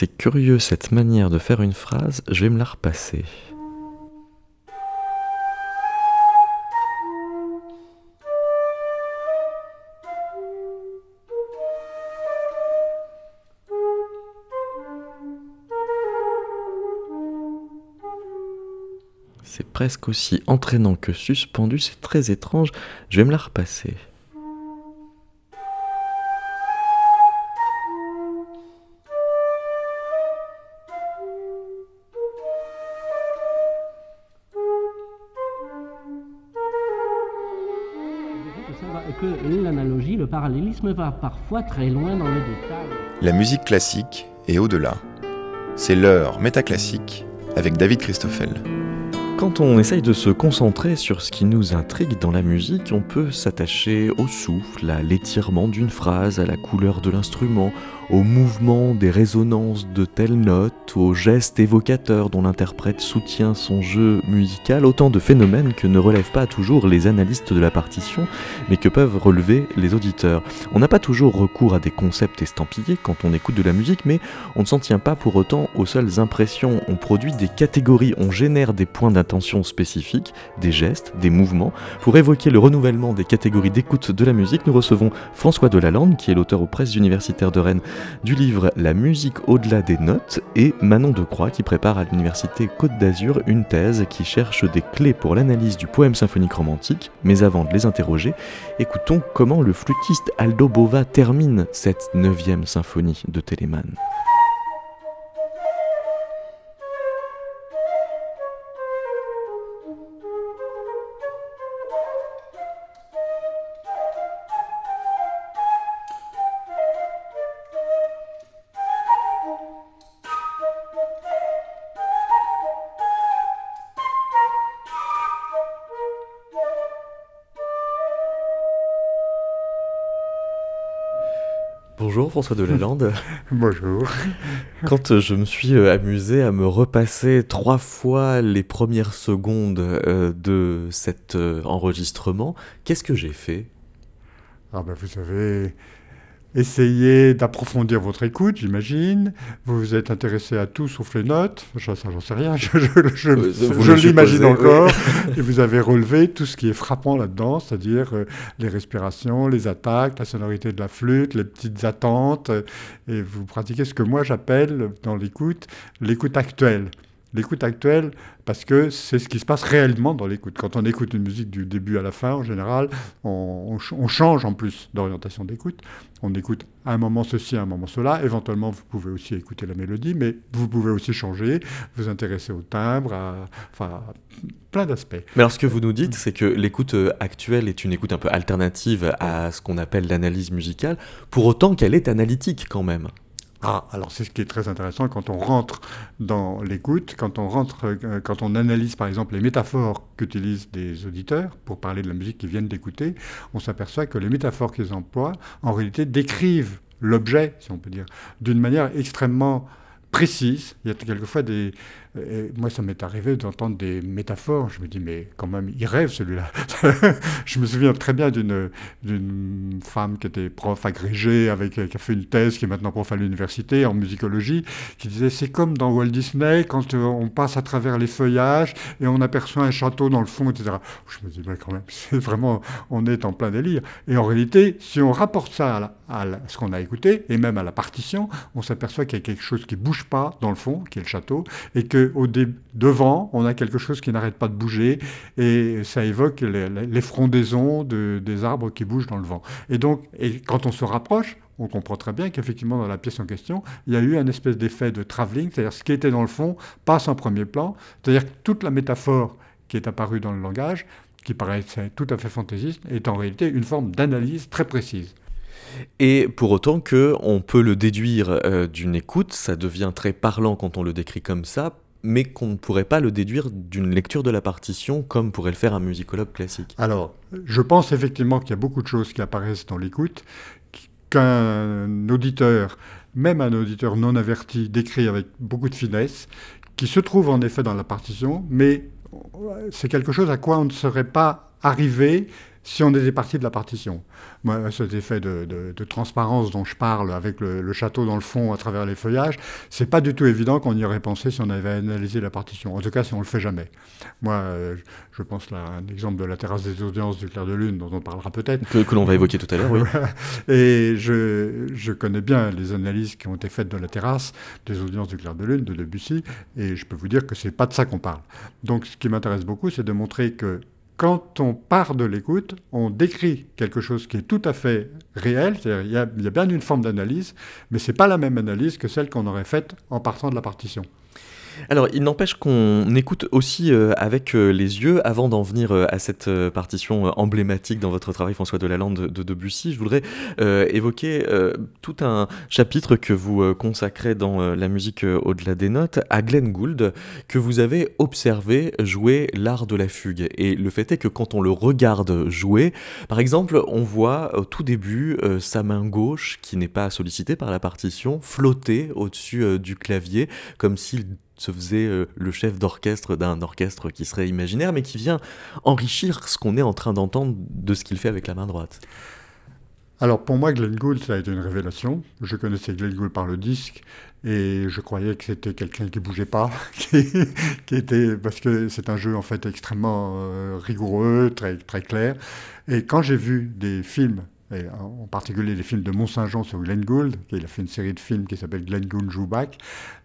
C'est curieux cette manière de faire une phrase, je vais me la repasser. C'est presque aussi entraînant que suspendu, c'est très étrange, je vais me la repasser. La musique classique est au-delà. C'est l'heure métaclassique avec David Christoffel. Quand on essaye de se concentrer sur ce qui nous intrigue dans la musique, on peut s'attacher au souffle, à l'étirement d'une phrase, à la couleur de l'instrument, au mouvement des résonances de telles notes, aux gestes évocateurs dont l'interprète soutient son jeu musical, autant de phénomènes que ne relèvent pas toujours les analystes de la partition, mais que peuvent relever les auditeurs. On n'a pas toujours recours à des concepts estampillés quand on écoute de la musique, mais on ne s'en tient pas pour autant aux seules impressions. On produit des catégories, on génère des points d'attention spécifiques, des gestes, des mouvements. Pour évoquer le renouvellement des catégories d'écoute de la musique, nous recevons François Delalande, qui est l'auteur aux presses universitaires de Rennes du livre La musique au-delà des notes, et Manon Decroix, qui prépare à l'université Côte d'Azur une thèse qui cherche des clés pour l'analyse du poème symphonique romantique. Mais avant de les interroger, écoutons comment le flûtiste Aldo Bova termine cette neuvième symphonie de Telemann. Bonjour François Delalande. Bonjour. Quand euh, je me suis euh, amusé à me repasser trois fois les premières secondes euh, de cet enregistrement, qu'est-ce que j'ai fait? Ah ben vous savez, Essayez d'approfondir votre écoute, j'imagine. Vous vous êtes intéressé à tout sauf les notes. Ça, j'en sais rien. Je, je, l'imagine encore. et vous avez relevé tout ce qui est frappant là-dedans, c'est-à-dire euh, les respirations, les attaques, la sonorité de la flûte, les petites attentes. et vous pratiquez ce que moi j'appelle dans l'écoute l'écoute actuelle l'écoute actuelle parce que c'est ce qui se passe réellement dans l'écoute. Quand on écoute une musique du début à la fin, en général, on, change en plus d'orientation d'écoute. On écoute à un moment ceci, à un moment cela. Éventuellement, vous pouvez aussi écouter la mélodie, mais vous pouvez aussi changer, vous intéresser au timbre, à, enfin, plein d'aspects. Mais alors, ce que vous nous dites, c'est que l'écoute euh, actuelle est une écoute un peu alternative à ce qu'on appelle l'analyse musicale, pour autant qu'elle est analytique quand même. Ah, alors c'est ce qui est très intéressant quand on rentre dans l'écoute, quand on rentre, euh, quand on analyse par exemple les métaphores qu'utilisent des auditeurs pour parler de la musique qu'ils viennent d'écouter, on s'aperçoit que les métaphores qu'ils emploient en réalité décrivent l'objet, si on peut dire, d'une manière extrêmement précise. Il y a quelquefois des, moi, ça m'est arrivé d'entendre des métaphores. Je me dis, mais quand même, il rêve celui-là. je me souviens très bien d'une, femme qui était prof agrégée, avec, qui a fait une thèse, qui est maintenant prof à l'université en musicologie, qui disait, c'est comme dans Walt Disney, quand euh, on passe à travers les feuillages et on aperçoit un château dans le fond, etc. Je me dis, mais quand même, c'est vraiment, on est en plein délire. Et en réalité, si on rapporte ça à, ce qu'on a écouté, et même à la partition, on s'aperçoit qu'il y a quelque chose qui bouge pas dans le fond, qui est le château, et que au devant, on a quelque chose qui n'arrête pas de bouger et ça évoque les, frondaisons des arbres qui bougent dans le vent. Et donc, quand on se rapproche, on comprend très bien qu'effectivement, dans la pièce en question, il y a eu un espèce d'effet de travelling, c'est-à-dire ce qui était dans le fond passe en premier plan, c'est-à-dire que toute la métaphore qui est apparue dans le langage, qui paraît tout à fait fantaisiste, est en réalité une forme d'analyse très précise. Et pour autant que on peut le déduire euh, d'une écoute, ça devient très parlant quand on le décrit comme ça, mais qu'on ne pourrait pas le déduire d'une lecture de la partition comme pourrait le faire un musicologue classique. Alors, je pense effectivement qu'il y a beaucoup de choses qui apparaissent dans l'écoute, qu'un auditeur, même un auditeur non averti, décrit avec beaucoup de finesse, qui se trouve en effet dans la partition, mais c'est quelque chose à quoi on ne serait pas arrivé si on était parti de la partition. Moi, cet effet de, de, transparence dont je parle avec le, château dans le fond à travers les feuillages, c'est pas du tout évident qu'on y aurait pensé si on avait analysé la partition. En tout cas, si on le fait jamais. Moi, euh, je pense là à un exemple de la terrasse des audiences du Clair de Lune dont on parlera peut-être. Que, l'on va évoquer tout à l'heure, oui. Et je, je, connais bien les analyses qui ont été faites de la terrasse des audiences du Clair de Lune de Debussy, et je peux vous dire que c'est pas de ça qu'on parle. Donc, ce qui m'intéresse beaucoup, c'est de montrer que quand on part de l'écoute, on décrit quelque chose qui est tout à fait réel, c'est-à-dire il y, a bien une forme d'analyse, mais ce n'est pas la même analyse que celle qu'on aurait faite en partant de la partition. Alors, il n'empêche qu'on écoute aussi euh, avec euh, les yeux, avant d'en venir euh, à cette partition emblématique dans votre travail, François Delalande de, de Debussy, je voudrais évoquer tout un chapitre que vous consacrez dans la musique au-delà des notes à Glenn Gould, que vous avez observé jouer l'art de la fugue. Et le fait est que quand on le regarde jouer, par exemple, on voit au tout début sa main gauche, qui n'est pas sollicitée par la partition, flotter au-dessus du clavier, comme s'il se faisait euh, le chef d'orchestre d'un orchestre qui serait imaginaire, mais qui vient enrichir ce qu'on est en train d'entendre de ce qu'il fait avec la main droite. Alors pour moi, Glenn Gould, ça a été une révélation. Je connaissais Glenn Gould par le disque et je croyais que c'était quelqu'un qui bougeait pas, qui, était parce que c'est un jeu en fait extrêmement euh, rigoureux, très très clair. Et quand j'ai vu des films et en particulier les films de Mont-Saint-Jean sur Glenn Gould, il a fait une série de films qui s'appelle Glenn Gould Joue Back,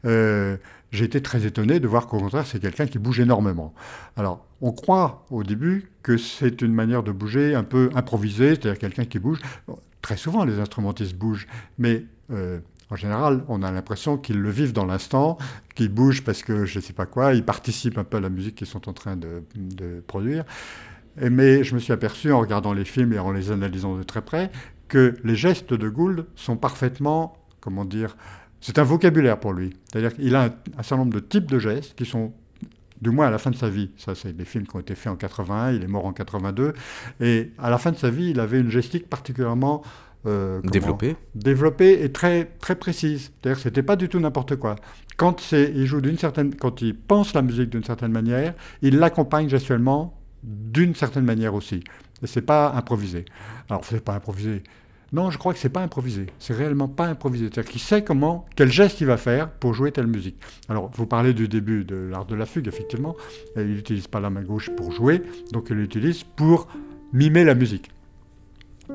euh, j'ai été très étonné de voir qu'au contraire, c'est quelqu'un qui bouge énormément. Alors, on croit au début que c'est une manière de bouger un peu improvisée, c'est-à-dire quelqu'un qui bouge. Très souvent, les instrumentistes bougent, mais euh, en général, on a l'impression qu'ils le vivent dans l'instant, qu'ils bougent parce que je ne sais pas quoi, ils participent un peu à la musique qu'ils sont en train de produire. Mais je me suis aperçu en regardant les films et en les analysant de très près que les gestes de Gould sont parfaitement, comment dire, c'est un vocabulaire pour lui. C'est-à-dire qu'il a un, certain nombre de types de gestes qui sont, du moins à la fin de sa vie, ça c'est des films qui ont été faits en 81, il est mort en 82, et à la fin de sa vie, il avait une gestique particulièrement euh, développée développée et très très précise. C'est-à-dire que c'était pas du tout n'importe quoi. Quand il joue d'une certaine, quand il pense la musique d'une certaine manière, il l'accompagne gestuellement d'une certaine manière aussi. C'est pas improvisé. Alors c'est pas improvisé. Non, je crois que c'est pas improvisé. C'est réellement pas improvisé. C'est-à-dire qu'il sait comment, quel geste il va faire pour jouer telle musique. Alors, vous parlez du début de l'art de la fugue, effectivement. il n'utilise pas la main gauche pour jouer, donc il l'utilise pour mimer la musique.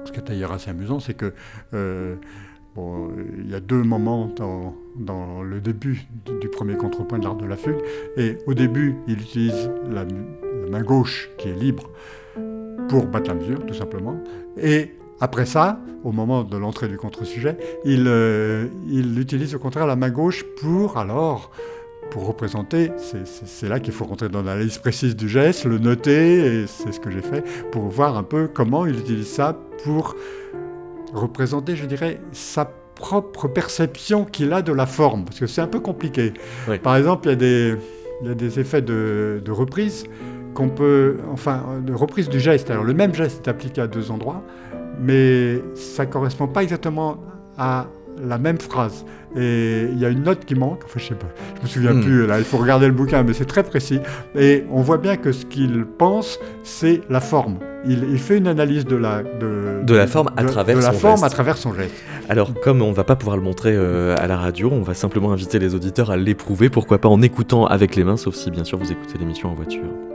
Ce qui est d'ailleurs assez amusant, c'est que euh, il y a deux moments dans, dans le début du premier contrepoint de l'art de la fugue. Et au début, il utilise la, la main gauche qui est libre pour battre la mesure, tout simplement. Et après ça, au moment de l'entrée du contre-sujet, il, euh, il, utilise au contraire la main gauche pour alors pour représenter, c'est là qu'il faut rentrer dans l'analyse précise du geste, le noter, et c'est ce que j'ai fait, pour voir un peu comment il utilise ça pour représenter, je dirais, sa propre perception qu'il a de la forme, parce que c'est un peu compliqué. Par exemple, il y a des, il y a des effets de, de reprise qu'on peut, enfin, de reprise du geste. Alors le même geste est appliqué à deux endroits, mais ça ne correspond pas exactement à la même phrase. Et il y a une note qui manque, enfin je sais pas, je me souviens hmm. plus, là il faut regarder le bouquin, mais c'est très précis. Et on voit bien que ce qu'il pense, c'est la forme. Il, fait une analyse de la, de, de la forme, à, travers de la forme à travers son geste. Alors comme on va pas pouvoir le montrer euh, à la radio, on va simplement inviter les auditeurs à l'éprouver, pourquoi pas en écoutant avec les mains, sauf si bien sûr vous écoutez l'émission en voiture.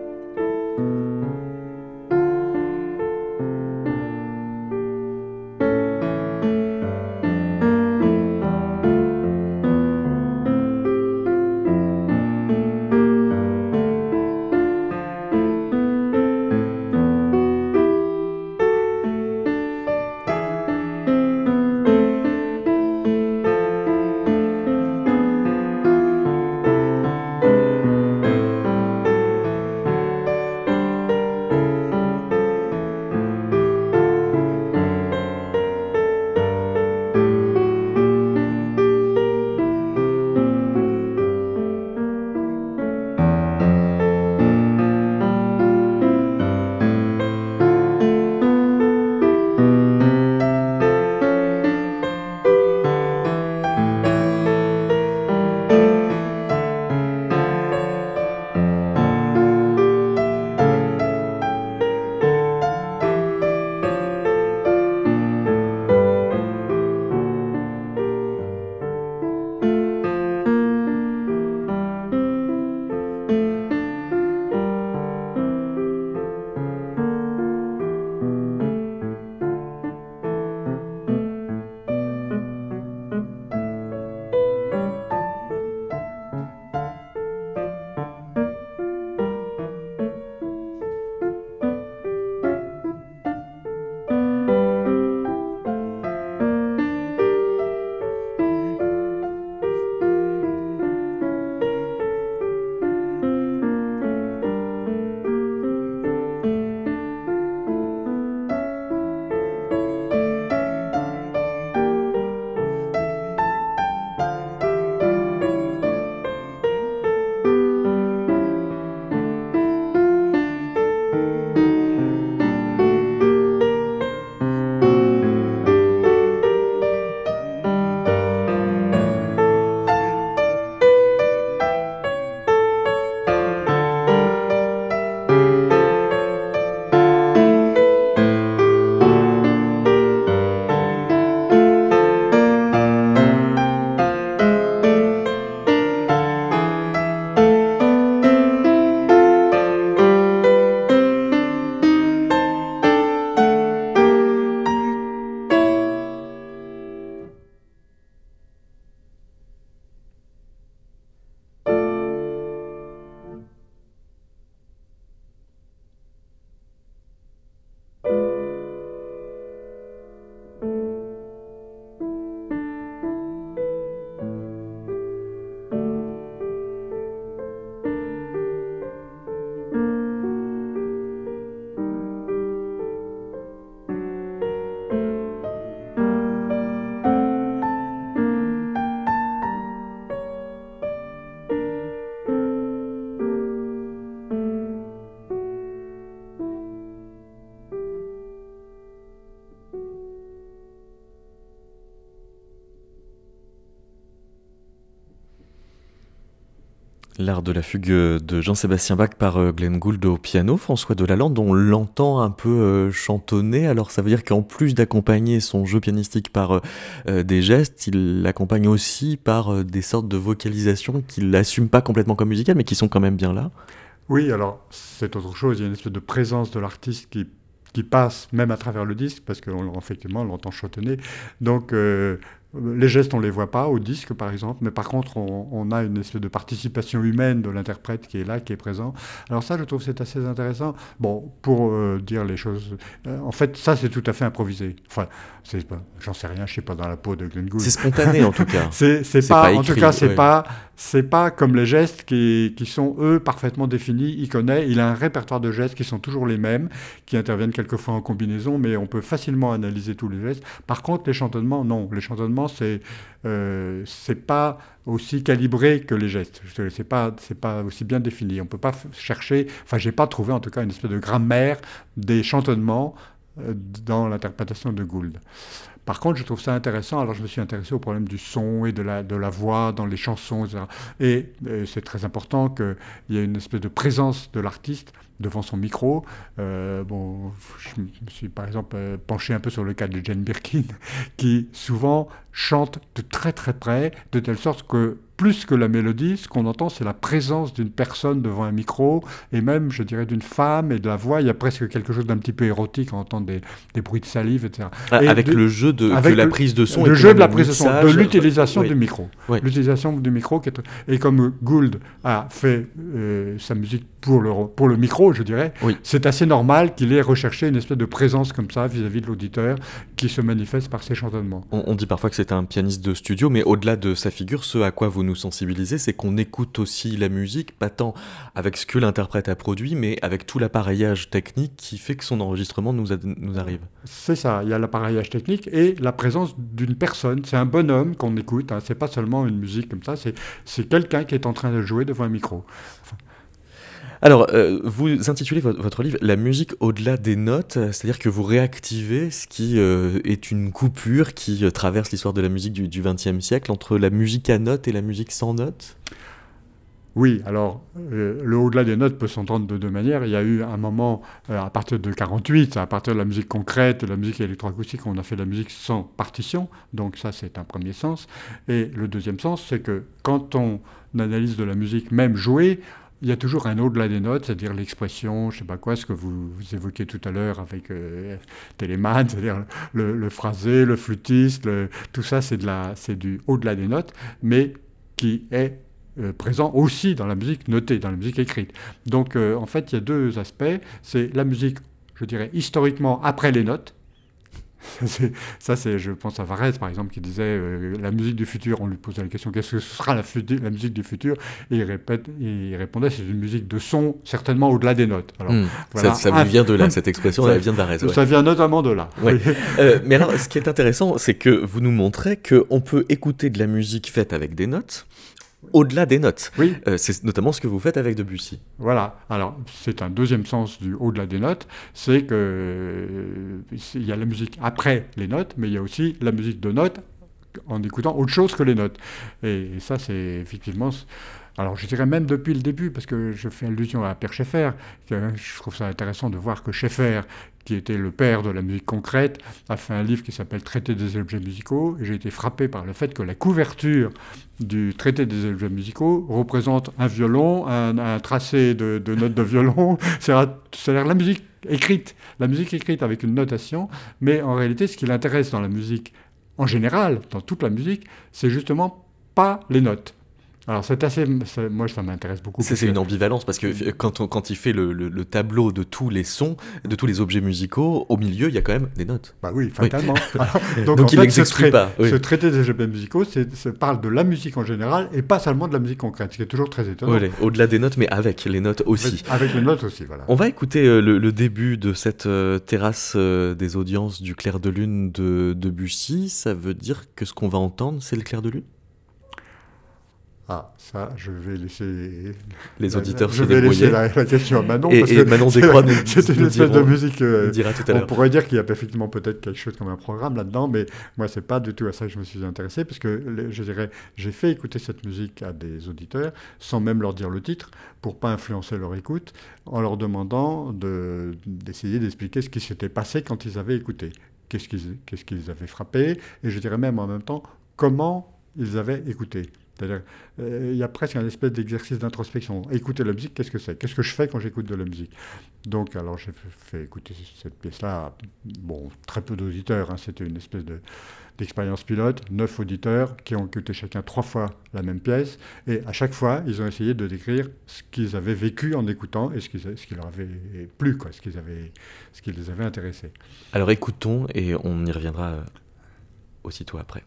De la fugue de Jean-Sébastien Bach par euh, Glenn Gould au piano, François Delalande, on l'entend un peu euh, chantonner, alors ça veut dire qu'en plus d'accompagner son jeu pianistique par euh, des gestes, il l'accompagne aussi par des sortes de vocalisations qu'il n'assume pas complètement comme musicales, mais qui sont quand même bien là. Oui, alors c'est autre chose, il y a une espèce de présence de l'artiste qui, qui passe même à travers le disque, parce qu'effectivement on, on l'entend chantonner. Donc les gestes, on ne les voit pas au disque, par exemple, mais par contre, on, a une espèce de participation humaine de l'interprète qui est là, qui est présent. Alors ça, je trouve c'est assez intéressant. Bon, pour euh, dire les choses, euh, en fait, ça, c'est tout à fait improvisé. Enfin, j'en sais rien, je ne suis pas dans la peau de Glenn Gould. C'est spontané, en tout cas. c'est pas, en tout cas, c'est pas, c'est pas comme les gestes qui, qui, sont, eux, parfaitement définis. Il connaît, il a un répertoire de gestes qui sont toujours les mêmes, qui interviennent quelquefois en combinaison, mais on peut facilement analyser tous les gestes. Par contre, les chantonnements, non. Les chantonnements, c'est euh, c'est pas aussi calibré que les gestes. C'est pas c'est pas aussi bien défini. On peut pas chercher. Enfin, j'ai pas trouvé en tout cas une espèce de grammaire des chantonnements euh, dans l'interprétation de Gould. Par contre, je trouve ça intéressant. Alors, je me suis intéressé au problème du son et de la, de la voix dans les chansons, etc. Et, euh, c'est très important qu'il y ait une espèce de présence de l'artiste devant son micro. Euh, bon, je me suis par exemple euh, penché un peu sur le cas de Jane Birkin, qui souvent chante de très très près, de telle sorte que plus que la mélodie, ce qu'on entend, c'est la présence d'une personne devant un micro, et même, je dirais, d'une femme et de la voix. Il y a presque quelque chose d'un petit peu érotique, on entend des, des bruits de salive, etc. Avec le jeu de avec la prise de son. Le jeu de la prise de son, de l'utilisation du micro. L'utilisation du micro. Qui est... Et comme Gould a fait euh, sa musique pour le, pour le micro, je dirais, c'est assez normal qu'il ait recherché une espèce de présence comme ça vis-à-vis de l'auditeur qui se manifeste par ses chantonnements. On, dit parfois que c'est un pianiste de studio, mais au-delà de sa figure, ce à quoi vous nous sensibilisez, c'est qu'on écoute aussi la musique, pas tant avec ce que l'interprète a produit, mais avec tout l'appareillage technique qui fait que son enregistrement nous, nous arrive. C'est ça, il y a l'appareillage technique et la présence d'une personne. C'est un bonhomme qu'on écoute, hein. c'est pas seulement une musique comme ça, c'est quelqu'un qui est en train de jouer devant un micro. Alors, euh, vous intitulez votre, livre La musique au-delà des notes, c'est-à-dire que vous réactivez ce qui euh, est une coupure qui euh, traverse l'histoire de la musique du XXe siècle entre la musique à notes et la musique sans notes? Oui, alors le au-delà des notes peut s'entendre de deux manières. Il y a eu un moment, à partir de 48, à partir de la musique concrète, de la musique électroacoustique, on a fait de la musique sans partition, donc ça c'est un premier sens. Et le deuxième sens, c'est que quand on analyse de la musique même jouée, il y a toujours un au-delà des notes, c'est-à-dire l'expression, je ne sais pas quoi, ce que vous, évoquiez tout à l'heure avec euh, Téléman, c'est-à-dire le, phrasé, le flûtiste, tout ça, c'est, de du au-delà des notes, mais qui est euh, présent aussi dans la musique notée, dans la musique écrite. Donc, euh, en fait, il y a deux aspects. C'est la musique, je dirais, historiquement après les notes, ça, c'est, je pense à Varese, par exemple, qui disait euh, la musique du futur. On lui posait la question qu'est-ce que ce sera la, la musique du futur? Et il, répète, il répondait c'est une musique de son, certainement au-delà des notes. Alors, ça, vous vient de là, cette expression, elle vient de Varese. Ça vient notamment de là. Euh, mais alors, ce qui est intéressant, c'est que vous nous montrez qu'on peut écouter de la musique faite avec des notes, au-delà des notes. Oui. Euh, c'est notamment ce que vous faites avec Debussy. Voilà. Alors, c'est un deuxième sens du au-delà des notes, c'est que euh, il y a la musique après les notes, mais il y a aussi la musique de notes en écoutant autre chose que les notes. Et, ça, c'est effectivement. Alors, je dirais même depuis le début, parce que je fais allusion à Pierre Schaeffer, je trouve ça intéressant de voir que Schaeffer, qui était le père de la musique concrète, a fait un livre qui s'appelle Traité des objets musicaux. Et j'ai été frappé par le fait que la couverture du Traité des objets musicaux représente un violon, un, tracé de, notes de violon, c'est-à-dire la musique écrite, la musique écrite avec une notation. Mais en réalité, ce qui l'intéresse dans la musique en général, dans toute la musique, c'est justement pas les notes. Alors c'est assez, moi ça m'intéresse beaucoup. C'est une ambivalence parce que quand, on, quand il fait le, le, tableau de tous les sons, de tous les objets musicaux, au milieu il y a quand même des notes. Bah oui, fatalement. donc, il fait, pas. Ce traité des objets musicaux, ça parle de la musique en général et pas seulement de la musique concrète, ce qui est toujours très étonnant. Au-delà des notes, mais avec les notes aussi. Avec les notes aussi, voilà. On va écouter euh, le, début de cette euh, terrasse euh, des audiences du clair de lune de, de Bussy. Ça veut dire que ce qu'on va entendre, c'est le clair de lune? Ah, ça, je vais laisser les auditeurs je se vais laisser la, la question à Manon. Et- parce et que Manon Descroix nous- C'est une nous espèce de musique. euh, On dira tout à on l'heure. pourrait dire qu'il y a effectivement peut-être quelque chose comme un programme là-dedans, mais moi, c'est pas du tout à ça que je me suis intéressé, parce que je dirais, j'ai fait écouter cette musique à des auditeurs sans même leur dire le titre, pour pas influencer leur écoute, en leur demandant de- d'essayer d'expliquer ce qui s'était passé quand ils avaient écouté, qu'est-ce qu'ils qu'est-ce qui les avait frappés, et je dirais même en même temps comment ils avaient écouté. C'est-à-dire, euh, il y a presque un espèce d'exercice d'introspection. Écouter la musique, qu'est-ce que c'est? Qu'est-ce que je fais quand j'écoute de la musique? Donc, alors, j'ai fait, écouter cette pièce-là, bon, très peu d'auditeurs, hein, c'était une espèce de, d'expérience pilote, neuf auditeurs qui ont écouté chacun trois fois la même pièce, et à chaque fois, ils ont essayé de décrire ce qu'ils avaient vécu en écoutant et ce qui, ce qui leur avait plu, quoi, ce, qu'ils avaient, ce qui les avait intéressés. Alors écoutons et on y reviendra euh, aussitôt après.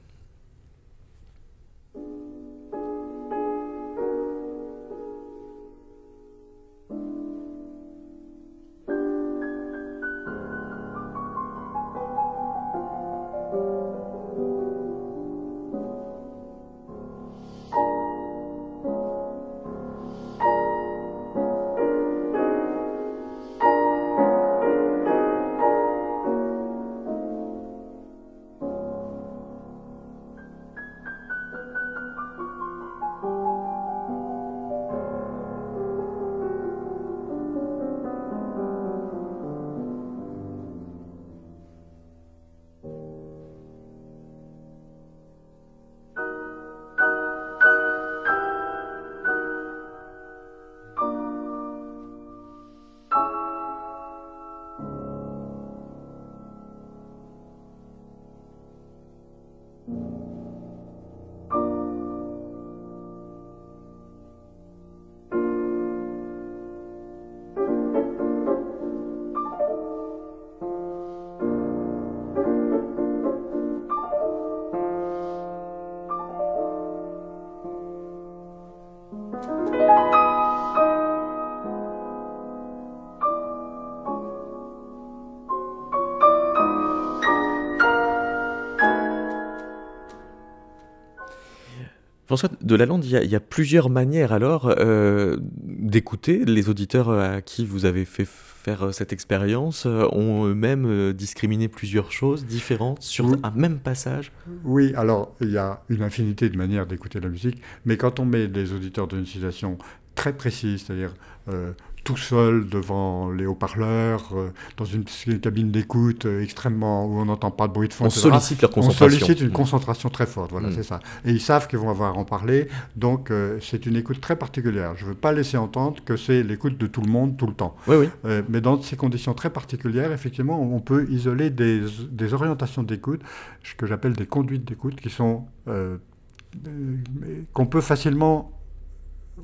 François de Lalande, il y, a, il y a plusieurs manières alors euh, d'écouter. Les auditeurs à qui vous avez fait faire euh, cette expérience euh, ont eux-mêmes euh, discriminé plusieurs choses différentes sur Oui. un même passage? Oui, alors il y a une infinité de manières d'écouter la musique, mais quand on met des auditeurs dans une situation très précise, c'est-à-dire euh, tout seul devant les haut-parleurs, euh, dans une cabine d'écoute euh, extrêmement où on n'entend pas de bruit de fond, On etc., sollicite leur on concentration. sollicite une Mm. concentration très forte, voilà, Mm. c'est ça. Et ils savent qu'ils vont avoir à en parler, donc euh, c'est une écoute très particulière. Je ne veux pas laisser entendre que c'est l'écoute de tout le monde tout le temps. Oui, oui. Mais dans ces conditions très particulières, effectivement, on peut isoler des, des orientations d'écoute, ce que j'appelle des conduites d'écoute, qui sont qu'on peut facilement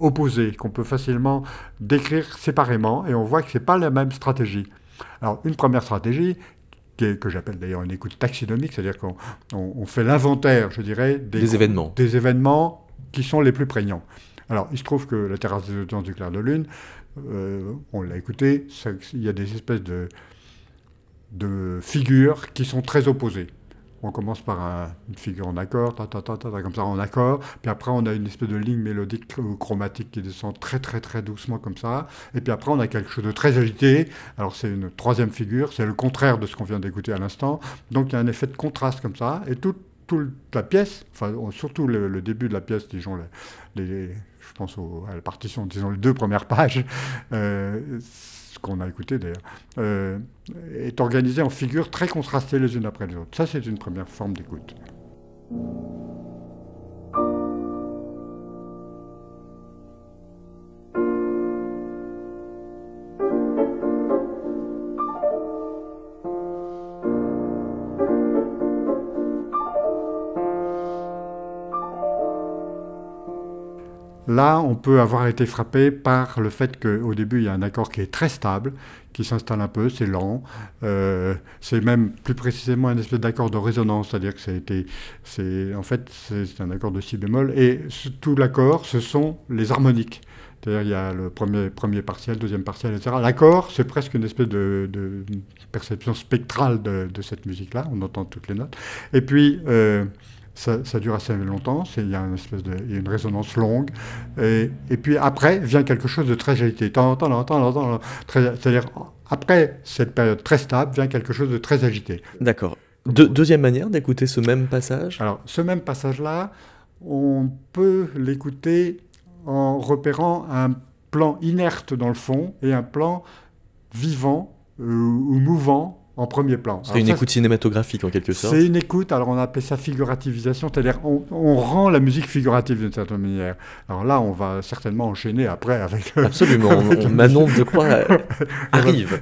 opposer, qu'on peut facilement décrire séparément, et on voit que c'est pas la même stratégie. Alors, une première stratégie, que j'appelle d'ailleurs une écoute taxinomique, c'est-à-dire qu'on on- on fait l'inventaire, je dirais, Des événements. des événements qui sont les plus prégnants. Alors, il se trouve que la terrasse des audiences du clair de lune, euh, on l'a écouté, il y a des espèces de, de figures qui sont très opposées. On commence par un- une figure en accord, ta, ta, ta, ta, comme ça en accord, puis après on a une espèce de ligne mélodique ou chromatique qui descend très très très doucement comme ça, et puis après on a quelque chose de très agité, alors c'est une troisième figure, c'est le contraire de ce qu'on vient d'écouter à l'instant, donc il y a un effet de contraste comme ça, et tout, toute la pièce, enfin surtout le, début de la pièce, disons, les, je pense à la partition, disons les deux premières pages, euh, qu'on a écouté d'ailleurs, euh, est organisé en figures très contrastées les unes après les autres. Ça, c'est une première forme d'écoute. Là, on peut avoir été frappé par le fait qu'au début, il y a un accord qui est très stable, qui s'installe un peu, c'est lent. Euh, c'est même plus précisément un espèce d'accord de résonance, c'est-à-dire que c'est, en fait, c'est un accord de si bémol. Et tout l'accord, ce sont les harmoniques. C'est-à-dire il y a le premier, premier partiel, deuxième partiel, etc. L'accord, c'est presque une espèce de, perception spectrale de, de cette musique-là. On entend toutes les notes. Et puis, euh, ça, dure assez longtemps, il y a une espèce de, y a une résonance longue, et, et, puis après vient quelque chose de très agité. C'est-à-dire après cette période très stable vient quelque chose de très agité. D'accord. deuxième manière d'écouter ce même passage? Alors, ce même passage-là, on peut l'écouter en repérant un plan inerte dans le fond et un plan vivant euh, ou mouvant en premier plan. C'est une écoute cinématographique en quelque sorte. C'est une écoute, alors on appelle ça figurativisation, c'est-à-dire on, rend la musique figurative d'une certaine manière. Alors là, on va certainement enchaîner après avec... Absolument, Manon de quoi arrive.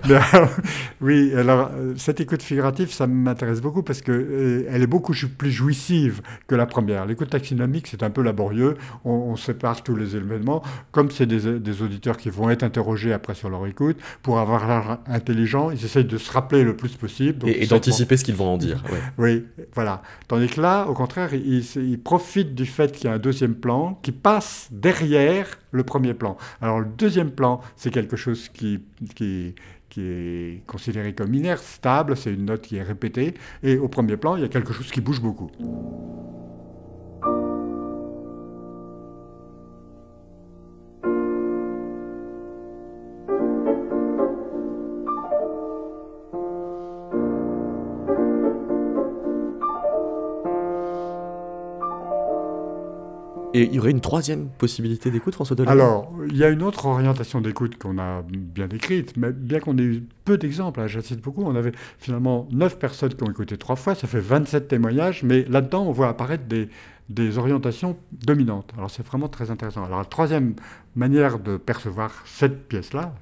oui, alors cette écoute figurative, ça m'intéresse beaucoup parce qu'elle euh, est beaucoup plus jouissive que la première. L'écoute taxinomique, c'est un peu laborieux, on, sépare tous les éléments, comme c'est des, des, auditeurs qui vont être interrogés après sur leur écoute, pour avoir l'air intelligent, ils essayent de se rappeler le plus possible. et, d'anticiper ce qu'ils vont en dire. Oui, voilà. Tandis que là, au contraire, ils, profitent du fait qu'il y a un deuxième plan qui passe derrière le premier plan. Alors le deuxième plan, c'est quelque chose qui, qui, qui est considéré comme inerte, stable, c'est une note qui est répétée, et au premier plan, il y a quelque chose qui bouge beaucoup. Et il y aurait une troisième possibilité d'écoute, François Delay Alors, il y a une autre orientation d'écoute qu'on a bien décrite, mais bien qu'on ait eu peu d'exemples, hein, j'insiste beaucoup, on avait finalement 9 personnes qui ont écouté trois fois, ça fait 27 témoignages, mais là-dedans, on voit apparaître des, des orientations dominantes. Alors c'est vraiment très intéressant. Alors la troisième manière de percevoir cette pièce-là,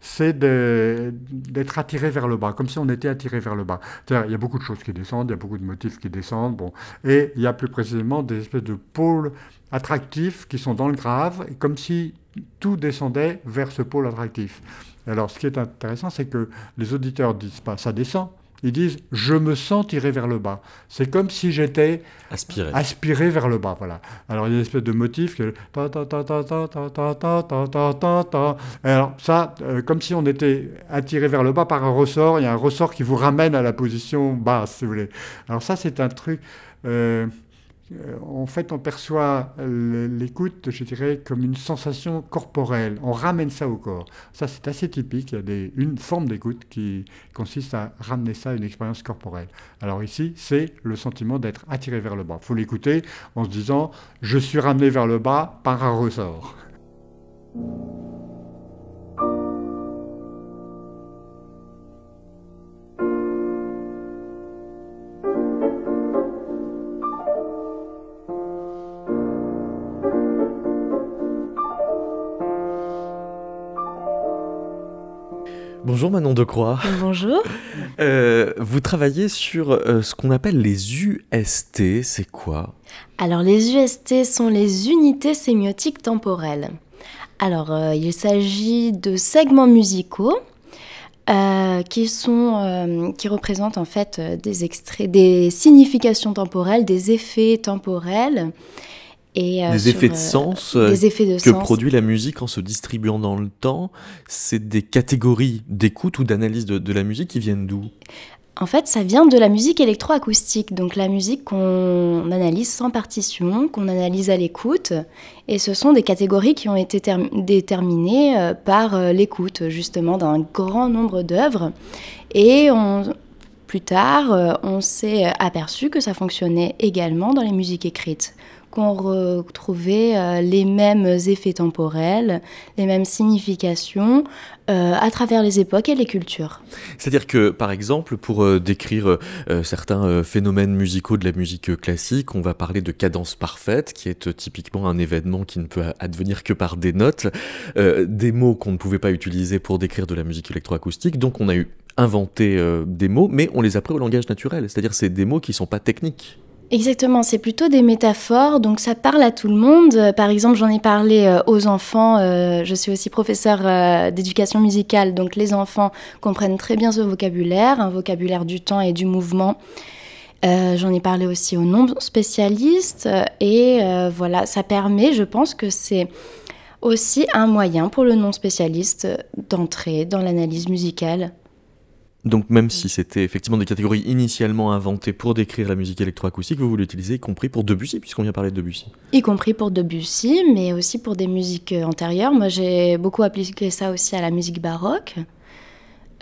c'est d'être attiré vers le bas, comme si on était attiré vers le bas. Il y a beaucoup de choses qui descendent, il y a beaucoup de motifs qui descendent, bon, et il y a plus précisément des espèces de pôles attractifs qui sont dans le grave, comme si tout descendait vers ce pôle attractif. Alors, ce qui est intéressant, c'est que les auditeurs disent pas ça descend, ils disent je me sens tiré vers le bas. C'est comme si j'étais aspiré. aspiré vers le bas. Voilà. Alors il y a une espèce de motif que alors ça, comme si on était attiré vers le bas par un ressort. Il y a un ressort qui vous ramène à la position basse, si vous voulez. Alors ça, c'est un truc. Euh, en fait, on perçoit l'écoute, je dirais, comme une sensation corporelle. On ramène ça au corps. Ça, c'est assez typique. Il y a une forme d'écoute qui consiste à ramener ça à une expérience corporelle. Alors ici, c'est le sentiment d'être attiré vers le bas. Il faut l'écouter en se disant, je suis ramené vers le bas par un ressort. Bonjour Manon Decroix. Bonjour. Euh, vous travaillez sur euh, ce qu'on appelle les UST, c'est quoi? Alors les UST sont les unités sémiotiques temporelles. Alors euh, il s'agit de segments musicaux qui, sont, qui représentent en fait des extraits, des significations temporelles, des effets temporels euh, des, effets de sens euh, des effets de que produit la musique en se distribuant dans le temps, c'est des catégories d'écoute ou d'analyse de, la musique qui viennent d'où? En fait, ça vient de la musique électroacoustique, donc la musique qu'on analyse sans partition, qu'on analyse à l'écoute, et ce sont des catégories qui ont été déterminées euh, par l'écoute, justement, d'un grand nombre d'œuvres. Et plus tard, on s'est aperçu que ça fonctionnait également dans les musiques écrites qu'on retrouvait euh, les mêmes effets temporels, les mêmes significations euh, à travers les époques et les cultures. C'est-à-dire que, par exemple, pour euh, décrire certains phénomènes musicaux de la musique classique, on va parler de cadence parfaite, qui est typiquement un événement qui ne peut advenir que par des notes, des mots qu'on ne pouvait pas utiliser pour décrire de la musique électroacoustique, donc on a eu inventé des mots, mais on les a pris au langage naturel, c'est-à-dire c'est des mots qui ne sont pas techniques. Exactement, c'est plutôt des métaphores, donc ça parle à tout le monde. Euh, par exemple, j'en ai parlé euh, aux enfants, euh, je suis aussi professeur d'éducation musicale, donc les enfants comprennent très bien ce vocabulaire, un vocabulaire du temps et du mouvement. j'en ai parlé aussi aux non-spécialistes, et voilà, ça permet, je pense que c'est aussi un moyen pour le non-spécialiste d'entrer dans l'analyse musicale Donc même si c'était effectivement des catégories initialement inventées pour décrire la musique électroacoustique, vous, vous l'utilisez y compris pour Debussy, puisqu'on vient parler de Debussy. Y compris pour Debussy, mais aussi pour des musiques euh, antérieures. Moi, j'ai beaucoup appliqué ça aussi à la musique baroque.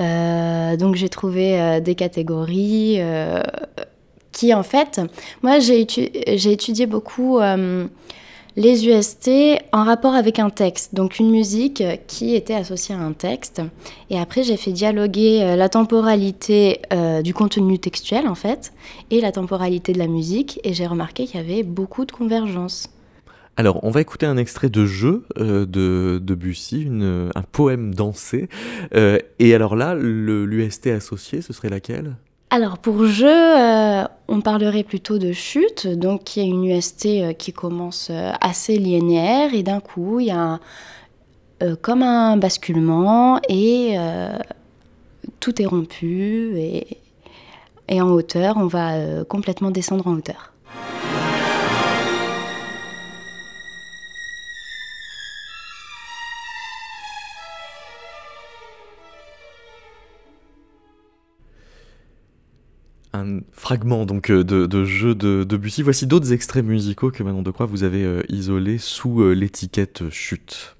Euh, donc j'ai trouvé euh, des catégories qui, en fait, moi j'ai étudié beaucoup les UST en rapport avec un texte, donc une musique qui était associée à un texte. Et après, j'ai fait dialoguer euh, la temporalité euh, du contenu textuel, en fait, et la temporalité de la musique, et j'ai remarqué qu'il y avait beaucoup de convergence. Alors, on va écouter un extrait de jeu euh, de, de Bussy, un poème dansé. et alors là, l'UST associé, ce serait laquelle? Alors pour jeu, euh, on parlerait plutôt de chute, donc il y a une UST euh, qui commence euh, assez linéaire et d'un coup il y a comme un basculement et tout est rompu et, en hauteur on va complètement descendre en hauteur. Un fragment donc euh, de, jeu de, de, Bussy. Voici d'autres extraits musicaux que Manon de Croix vous avez euh, isolés sous euh, l'étiquette chute.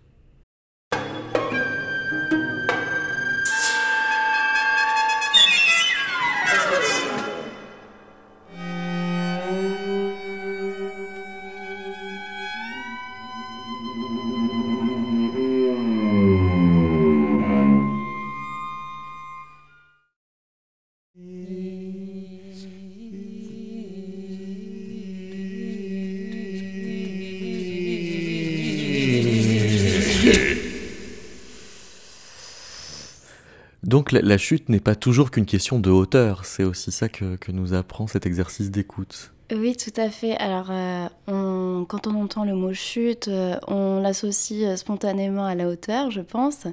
La, chute n'est pas toujours qu'une question de hauteur, c'est aussi ça que, nous apprend cet exercice d'écoute. Oui, tout à fait. Alors, euh, quand on entend le mot chute, euh, on l'associe euh, spontanément à la hauteur, je pense.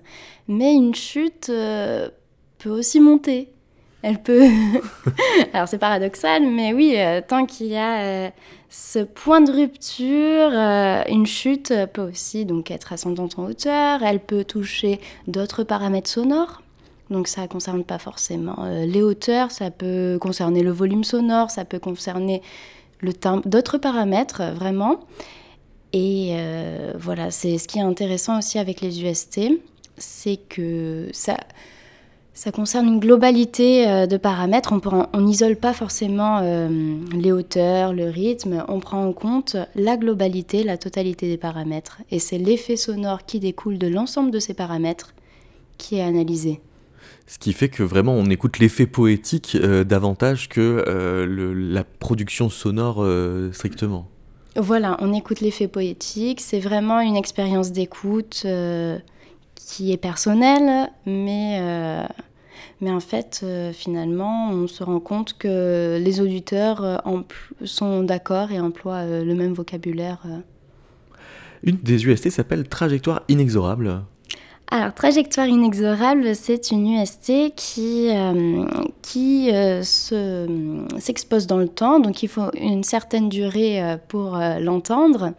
Mais une chute peut aussi monter. Elle peut. Alors, c'est paradoxal, mais oui, tant qu'il y a ce point de rupture, une chute peut aussi donc être ascendante en hauteur. Elle peut toucher d'autres paramètres sonores donc ça ne concerne pas forcément euh, les hauteurs, ça peut concerner le volume sonore, ça peut concerner le timbre, d'autres paramètres euh, vraiment. Et euh, voilà, c'est ce qui est intéressant aussi avec les UST, c'est que ça, ça concerne une globalité de paramètres. On n'isole pas forcément les hauteurs, le rythme, on prend en compte la globalité, la totalité des paramètres. Et c'est l'effet sonore qui découle de l'ensemble de ces paramètres qui est analysé. Ce qui fait que vraiment on écoute l'effet poétique euh, davantage que euh, la production sonore euh, strictement. Voilà, on écoute l'effet poétique, c'est vraiment une expérience d'écoute qui est personnelle, mais, mais en fait, finalement, on se rend compte que les auditeurs sont d'accord et emploient le même vocabulaire. Une des UST s'appelle Trajectoire inexorable. Alors, trajectoire inexorable, c'est une UST qui, euh, qui euh, s'expose dans le temps, donc il faut une certaine durée euh, pour l'entendre.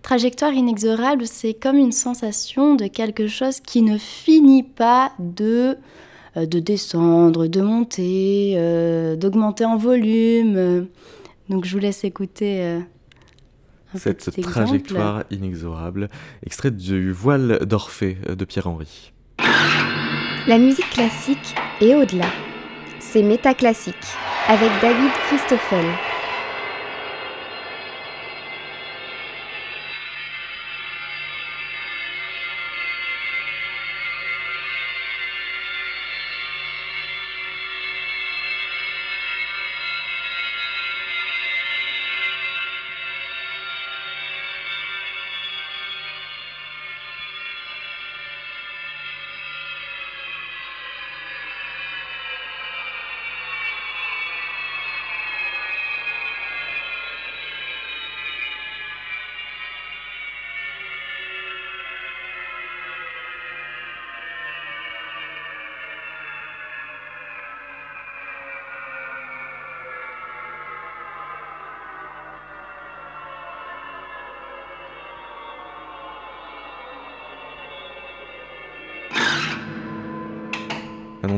Trajectoire inexorable, c'est comme une sensation de quelque chose qui ne finit pas de, de descendre, de monter, d'augmenter en volume. Donc, je vous laisse écouter cette trajectoire inexorable, extrait du Voile d'Orphée de Pierre-Henry. La musique classique est au-delà. C'est métaclassique avec David Christoffel.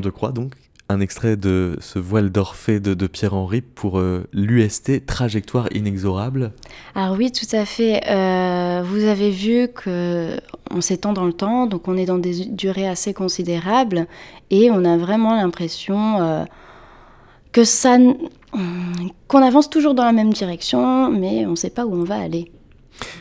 De croix donc? Un extrait de ce voile d'Orphée de, Pierre-Henri pour euh, l'UST Trajectoire inexorable. Alors oui, tout à fait. Euh, vous avez vu que on s'étend dans le temps, donc on est dans des durées assez considérables et on a vraiment l'impression euh, que ça, qu'on avance toujours dans la même direction, mais on ne sait pas où on va aller.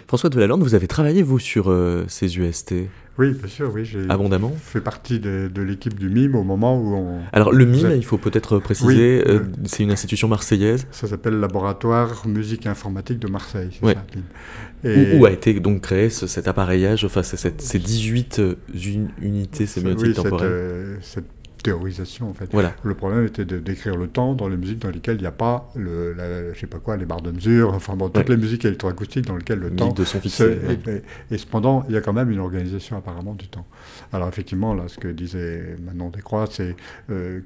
François de Lalande, vous avez travaillé vous sur ces UST oui, bien sûr, oui. J'ai Abondamment? fait partie de, l'équipe du MIME au moment où on. Alors, le MIME, il faut peut-être préciser, euh, c'est une institution marseillaise. Ça s'appelle Laboratoire Musique et Informatique de Marseille. Ouais. Et... Où, a été donc créé cet appareillage, enfin, ces 18 euh, unités sémiotiques oui, temporelles? cette, euh, théorisation en fait. Voilà. Le problème était de décrire le temps dans les musiques dans lesquelles il n'y a pas le, je sais pas quoi, les barres de mesure, enfin bon, toutes les musiques électroacoustiques dans lesquelles le temps de son fixé. Et, cependant, il y a quand même une organisation apparemment du temps. Alors effectivement, là, ce que disait Manon Descroix, c'est euh,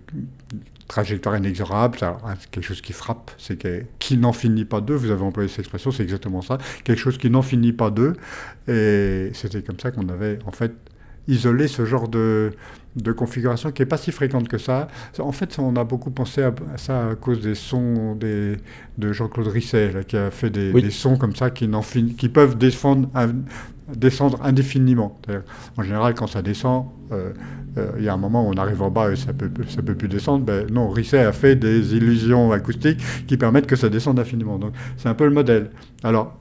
trajectoire inexorable, c'est quelque chose qui frappe, c'est qui n'en finit pas d'eux. Vous avez employé cette expression, c'est exactement ça, quelque chose qui n'en finit pas d'eux. Et c'était comme ça qu'on avait en fait isolé ce genre de de configuration qui n'est pas si fréquente que ça. En fait, on a beaucoup pensé à, ça à cause des sons des, de Jean-Claude Risset, qui a fait des, sons comme ça qui, qui peuvent descendre, descendre indéfiniment. En général, quand ça descend, euh, euh, il y a un moment où on arrive en bas et ça peut, ça peut plus descendre. Ben, non, Risset a fait des illusions acoustiques qui permettent que ça descende infiniment. Donc, c'est un peu le modèle. Alors,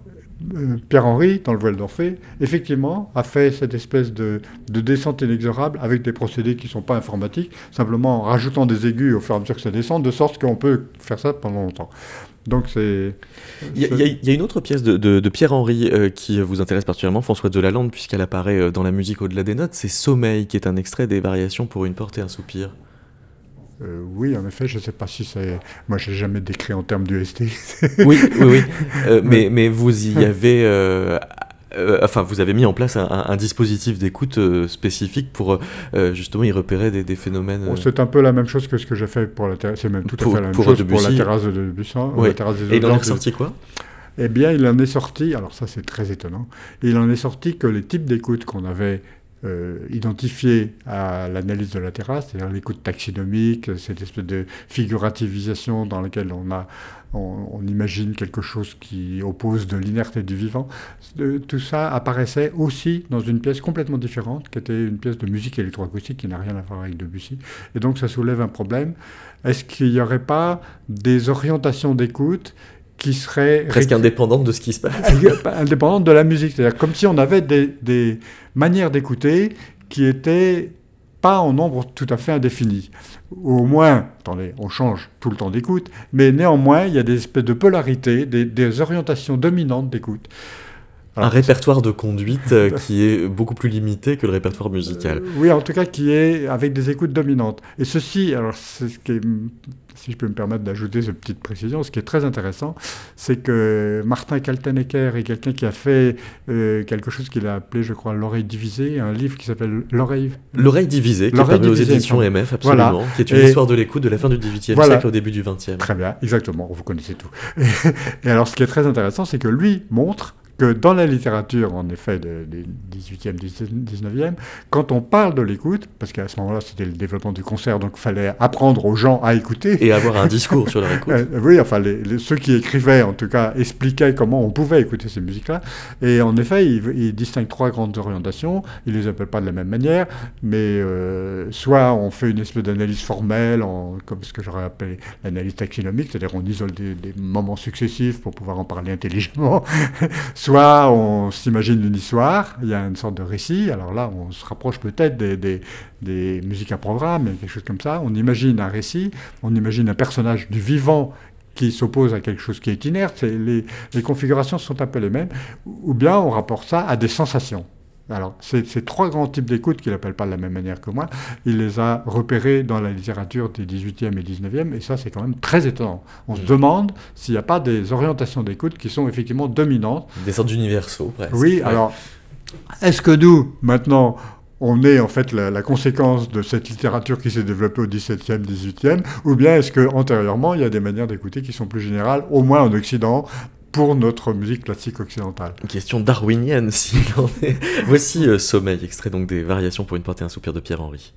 Pierre-Henri, dans le voile d'Orphée, effectivement, a fait cette espèce de, descente inexorable avec des procédés qui ne sont pas informatiques, simplement en rajoutant des aigus au fur et à mesure que ça descend, de sorte qu'on peut faire ça pendant longtemps. Donc c'est. Il y, a une autre pièce de, Pierre-Henri euh, qui vous intéresse particulièrement, François de Lalande, puisqu'elle apparaît euh, dans la musique au-delà des notes, c'est Sommeil, qui est un extrait des variations pour une porte et un soupir. Euh, oui, en effet, je ne sais pas si c'est. Moi, je n'ai jamais décrit en termes d'UST. oui, oui, oui. Euh, mais, mais vous y avez. Euh, enfin, vous avez mis en place un, dispositif d'écoute spécifique pour justement y repérer des, phénomènes. C'est un peu la même chose que ce que j'ai fait pour la terrasse. C'est même tout à fait la même chose pour la terrasse de Debussy. Terrasse des Et il en est sorti quoi? Eh bien, il en est sorti, alors ça c'est très étonnant, il en est sorti que les types d'écoute qu'on avait euh, identifié à l'analyse de la terrasse, c'est-à-dire l'écoute taxinomique, cette espèce de figurativisation dans laquelle on, a, on, imagine quelque chose qui oppose de l'inerte et du vivant. tout ça apparaissait aussi dans une pièce complètement différente, qui était une pièce de musique électroacoustique qui n'a rien à voir avec Debussy. Et donc ça soulève un problème. Est-ce qu'il n'y aurait pas des orientations d'écoute qui seraient... Presque indépendantes de ce qui se passe. indépendantes de la musique. C'est-à-dire comme si on avait des, des manières d'écouter qui étaient pas en nombre tout à fait indéfini. Au moins, attendez, on change tout le temps d'écoute, mais néanmoins, il y a des espèces de polarités, des, orientations dominantes d'écoute. un répertoire de conduite euh, qui est beaucoup plus limité que le répertoire musical. Euh, oui, en tout cas, qui est avec des écoutes dominantes. Et ceci, alors c'est ce qui est si je peux me permettre d'ajouter cette petite précision, ce qui est très intéressant, c'est que Martin Kaltenecker est quelqu'un qui a fait euh, quelque chose qu'il a appelé, je crois, L'oreille divisée, un livre qui s'appelle L'oreille... L'oreille divisée, qui est paru aux éditions MF, absolument, qui est une histoire de l'écoute de la fin du XVIIIe siècle au début du XXe. Très bien, exactement, vous connaissez tout. et alors, ce qui est très intéressant, c'est que lui montre que dans la littérature, en effet, du 18e, 19e, quand on parle de l'écoute, parce qu'à ce moment-là, c'était le développement du concert, donc il fallait apprendre aux gens à écouter. Et avoir un discours sur leur écoute. Euh, oui, enfin, ceux qui écrivaient, en tout cas, expliquaient comment on pouvait écouter ces musiques-là. Et en effet, ils, distinguent trois grandes orientations. Ils ne les appellent pas de la même manière, mais euh, soit on fait une espèce d'analyse formelle, en, comme ce que j'aurais appelé l'analyse taxinomique, c'est-à-dire on isole des, des moments successifs pour pouvoir en parler intelligemment. Soit on s'imagine une histoire, il y a une sorte de récit, alors là on se rapproche peut-être des, musiques à programme, quelque chose comme ça. On imagine un récit, on imagine un personnage du vivant qui s'oppose à quelque chose qui est inerte, les configurations sont un peu les mêmes, ou bien on rapporte ça à des sensations. Alors, ces, trois grands types d'écoute qu'il n'appelle pas de la même manière que moi, il les a repérés dans la littérature des 18e et 19e, et ça, c'est quand même très étonnant. On se mm. demande s'il n'y a pas des orientations d'écoute qui sont effectivement dominantes. Des sortes d'universaux, presque. Oui, alors, est-ce que nous, maintenant, on est en fait la, conséquence de cette littérature qui s'est développée au 17e, 18e, ou bien est-ce qu'antérieurement, il y a des manières d'écouter qui sont plus générales, au moins en Occident, pour notre musique classique occidentale. Une question darwinienne, est. Voici euh, Sommeil, extrait donc des Variations pour une portée un soupir de Pierre-Henri.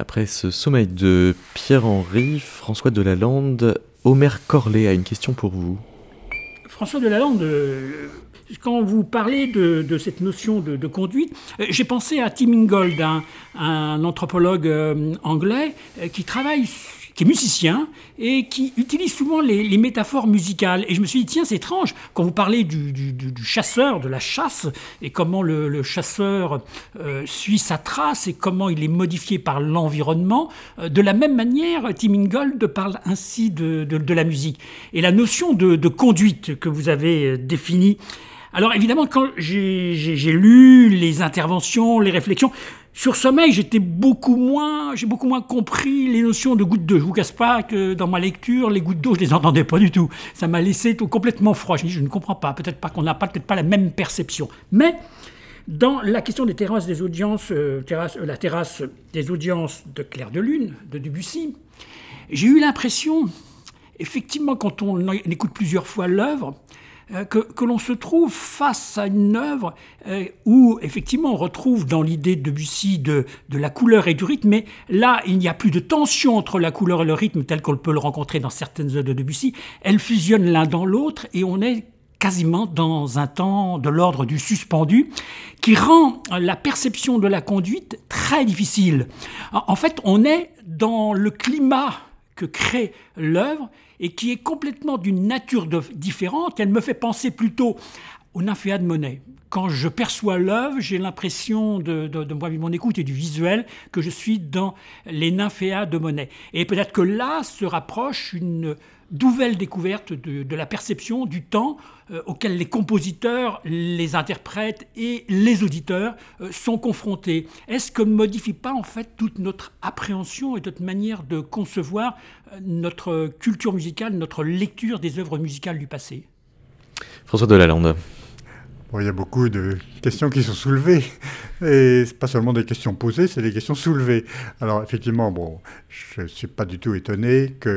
Après ce sommeil de Pierre-Henri, François Delalande, Omer Corlet a une question pour vous. François Delalande, euh, quand vous parlez de, cette notion de, conduite, euh, j'ai pensé à Tim Ingold, un, anthropologue euh, anglais qui travaille qui est musicien et qui utilise souvent les, métaphores musicales. Et je me suis dit, tiens, c'est étrange, quand vous parlez du, chasseur, de la chasse, et comment le, chasseur euh, suit sa trace et comment il est modifié par l'environnement, euh, de la même manière, Tim Ingold parle ainsi de, la musique. Et la notion de, conduite que vous avez euh, définie, alors évidemment, quand j'ai lu les interventions, les réflexions, sur sommeil, j'étais beaucoup moins, j'ai beaucoup moins compris les notions de gouttes d'eau. Je vous casse pas que dans ma lecture, les gouttes d'eau, je les entendais pas du tout. Ça m'a laissé tout complètement froid. Je dis, je ne comprends pas. Peut-être pas qu'on n'a pas, peut-être pas la même perception. Mais dans la question des terrasses des audiences, euh, terrasse, euh, la terrasse des audiences de Clair de Lune de Debussy, j'ai eu l'impression, effectivement, quand on écoute plusieurs fois l'œuvre, euh, que, l'on se trouve face à une œuvre euh, où effectivement on retrouve dans l'idée de Debussy de, de, la couleur et du rythme, mais là il n'y a plus de tension entre la couleur et le rythme tel qu'on peut le rencontrer dans certaines œuvres de Debussy. Elles fusionnent l'un dans l'autre et on est quasiment dans un temps de l'ordre du suspendu, qui rend la perception de la conduite très difficile. En fait, on est dans le climat que crée l'œuvre et qui est complètement d'une nature différente. Elle me fait penser plutôt au nymphéa de Monet. Quand je perçois l'œuvre, j'ai l'impression de, de, de, mon écoute et du visuel que je suis dans les nymphéas de Monet. Et peut-être que là se rapproche une nouvelle découverte de, la perception du temps euh, auquel les compositeurs, les interprètes et les auditeurs euh, sont confrontés. Est-ce que ne modifie pas en fait toute notre appréhension et notre manière de concevoir euh, notre culture musicale, notre lecture des œuvres musicales du passé? François Delalande. Bon, il y a beaucoup de questions qui sont soulevées. Et c'est pas seulement des questions posées, c'est des questions soulevées. Alors effectivement, bon, je ne suis pas du tout étonné qu'on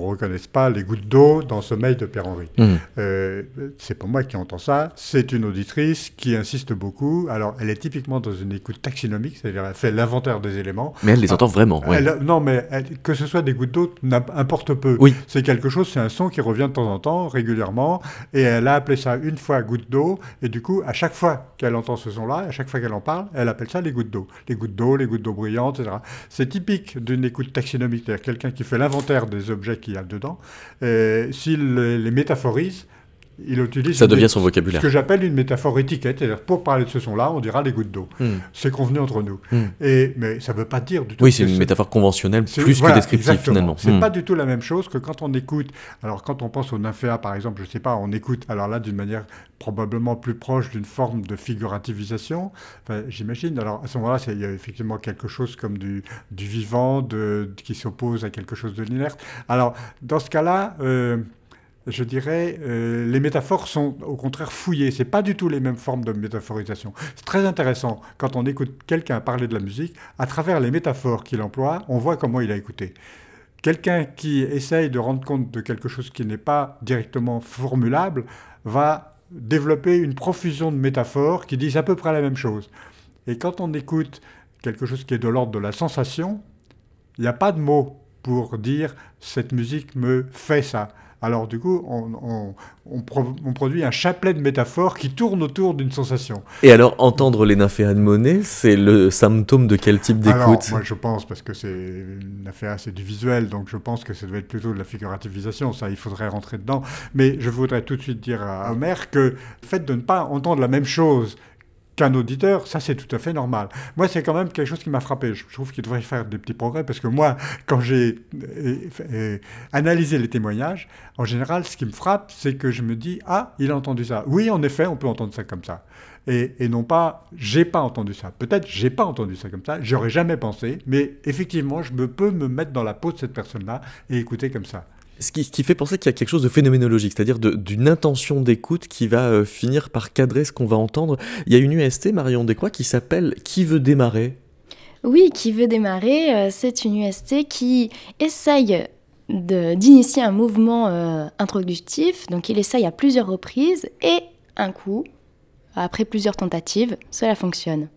ne reconnaisse pas les gouttes d'eau dans le sommeil de Pierre-Henri. Mmh. Euh, c'est pas moi qui entends ça, c'est une auditrice qui insiste beaucoup. Alors elle est typiquement dans une écoute taxinomique, c'est-à-dire elle fait l'inventaire des éléments. Mais elle les entend vraiment. non, mais que ce soit des gouttes d'eau, n'importe peu. Oui. C'est quelque chose, c'est un son qui revient de temps en temps, régulièrement, et elle a appelé ça une fois goutte d'eau, et du coup, à chaque fois qu'elle entend ce son-là, à chaque fois qu'elle en parle, elle appelle ça les gouttes d'eau. Les gouttes d'eau, les gouttes d'eau brillantes, etc. C'est typique d'une écoute taxinomique, c'est-à-dire quelqu'un qui fait l'inventaire des objets qu'il y a dedans. S'il les métaphorise, il utilise ça devient son vocabulaire. Ce que j'appelle une métaphore étiquette, c'est-à-dire pour parler de ce son-là, on dira les gouttes d'eau. Hmm. C'est convenu entre nous. Hmm. Et mais ça ne veut pas dire du tout. Oui, c'est une métaphore conventionnelle plus que descriptive finalement. C'est hmm. pas du tout la même chose que quand on écoute. Alors quand on pense au nymphéa par exemple, je sais pas, on écoute. Alors là, d'une manière probablement plus proche d'une forme de figurativisation. J'imagine. Alors à ce moment-là, il y a effectivement quelque chose comme du, du vivant, de, qui s'oppose à quelque chose de l'inerte. Alors dans ce cas-là. Euh, je dirais, euh, les métaphores sont au contraire fouillées. C'est pas du tout les mêmes formes de métaphorisation. C'est très intéressant quand on écoute quelqu'un parler de la musique, à travers les métaphores qu'il emploie, on voit comment il a écouté. Quelqu'un qui essaye de rendre compte de quelque chose qui n'est pas directement formulable va développer une profusion de métaphores qui disent à peu près la même chose. Et quand on écoute quelque chose qui est de l'ordre de la sensation, il n'y a pas de mots pour dire cette musique me fait ça. Alors du coup, on, produit un chapelet de métaphores qui tournent autour d'une sensation. Et alors, entendre les nymphéas de Monet, c'est le symptôme de quel type d'écoute Moi, je pense, parce que c'est nymphéa, c'est du visuel, donc je pense que ça doit être plutôt de la figurativisation. Ça, il faudrait rentrer dedans. Mais je voudrais tout de suite dire à Omer que le fait de ne pas entendre la même chose qu'un auditeur, ça c'est tout à fait normal. Moi, c'est quand même quelque chose qui m'a frappé. Je trouve qu'il devrait faire des petits progrès parce que moi, quand j'ai euh, analysé les témoignages, en général, ce qui me frappe, c'est que je me dis ah, il a entendu ça. Oui, en effet, on peut entendre ça comme ça. Et, non pas j'ai pas entendu ça. Peut-être j'ai pas entendu ça comme ça. J'aurais jamais pensé, mais effectivement, je peux me mettre dans la peau de cette personne-là et écouter comme ça. Ce qui, fait penser qu'il y a quelque chose de phénoménologique, c'est-à-dire d'une intention d'écoute qui va euh, finir par cadrer ce qu'on va entendre. Il y a une UST, Marion Descroix, qui s'appelle Qui veut démarrer? Oui, Qui veut démarrer, euh, c'est une UST qui essaye d'initier un mouvement euh, introductif. Donc il essaye à plusieurs reprises et un coup, après plusieurs tentatives, cela fonctionne.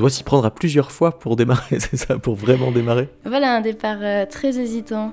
Doit s'y prendre à plusieurs fois pour démarrer, c'est ça, pour vraiment démarrer Voilà un départ euh, très hésitant.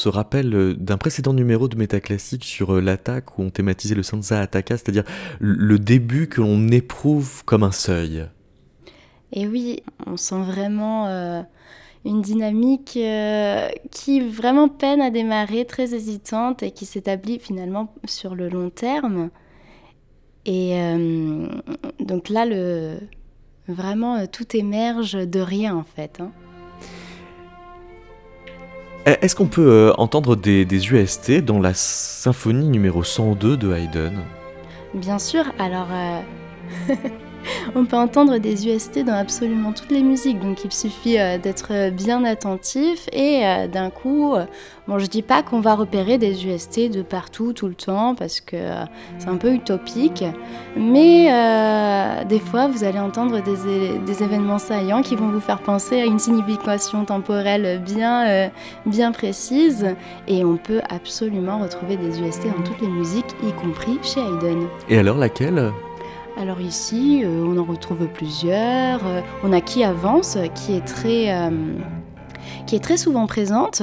Se rappelle euh, d'un précédent numéro de Métaclassique sur euh, l'attaque où on thématisait le Sansa Attaka, c'est-à-dire le début que l'on éprouve comme un seuil. Et oui, on sent vraiment euh, une dynamique qui vraiment peine à démarrer, très hésitante et qui s'établit finalement sur le long terme. Et donc là, le, vraiment, tout émerge de rien en fait. Hein. Eh, est-ce qu'on peut euh, entendre des, des, UST dans la symphonie numéro 102 de Haydn? Bien sûr, alors euh, On peut entendre des UST dans absolument toutes les musiques, donc il suffit euh, d'être bien attentif et euh, d'un coup, euh, bon je dis pas qu'on va repérer des UST de partout tout le temps parce que c'est un peu utopique, mais des fois vous allez entendre des, des, événements saillants qui vont vous faire penser à une signification temporelle bien, bien précise et on peut absolument retrouver des UST dans toutes les musiques, y compris chez Haydn. Et alors laquelle? Alors ici, euh, on en retrouve plusieurs. Euh, on a qui avance, qui est très, euh, qui est très souvent présente.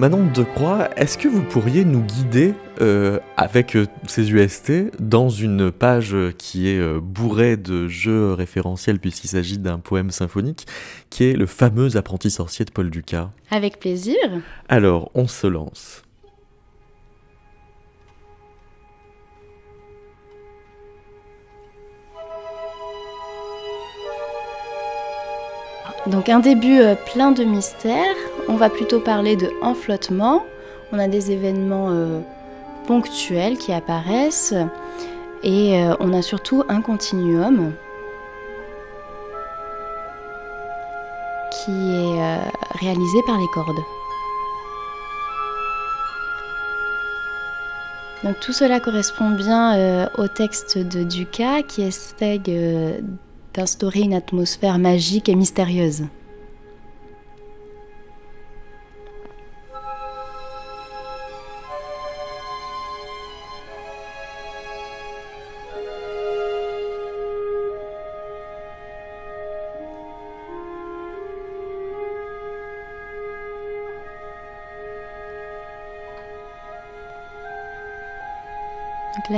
Manon de Croix, est-ce que vous pourriez nous guider euh, avec euh, ces UST dans une page qui est euh, bourrée de jeux référentiels puisqu'il s'agit d'un poème symphonique qui est le fameux apprenti sorcier de Paul Dukas Avec plaisir. Alors, on se lance. Donc un début plein de mystères. On va plutôt parler de enflottement. On a des événements euh, ponctuels qui apparaissent et euh, on a surtout un continuum qui est réalisé par les cordes. Donc tout cela correspond bien au texte de Dukas qui essaye d'instaurer une atmosphère magique et mystérieuse.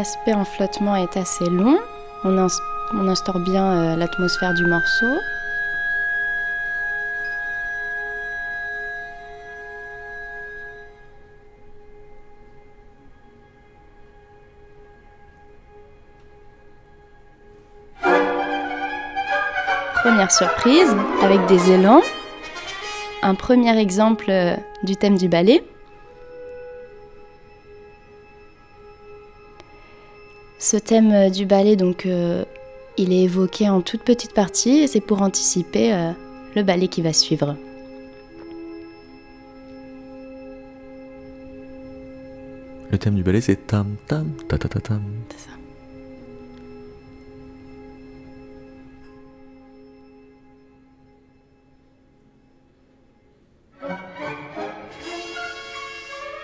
L'aspect en flottement est assez long. On, instaure bien euh, l'atmosphère du morceau. Première surprise avec des élans. Un premier exemple euh, du thème du ballet. Ce thème euh, du ballet, donc, euh, il est évoqué en toute petite partie et c'est pour anticiper euh, le ballet qui va suivre. Le thème du ballet, c'est tam tam ta ta ta tam. C'est ça.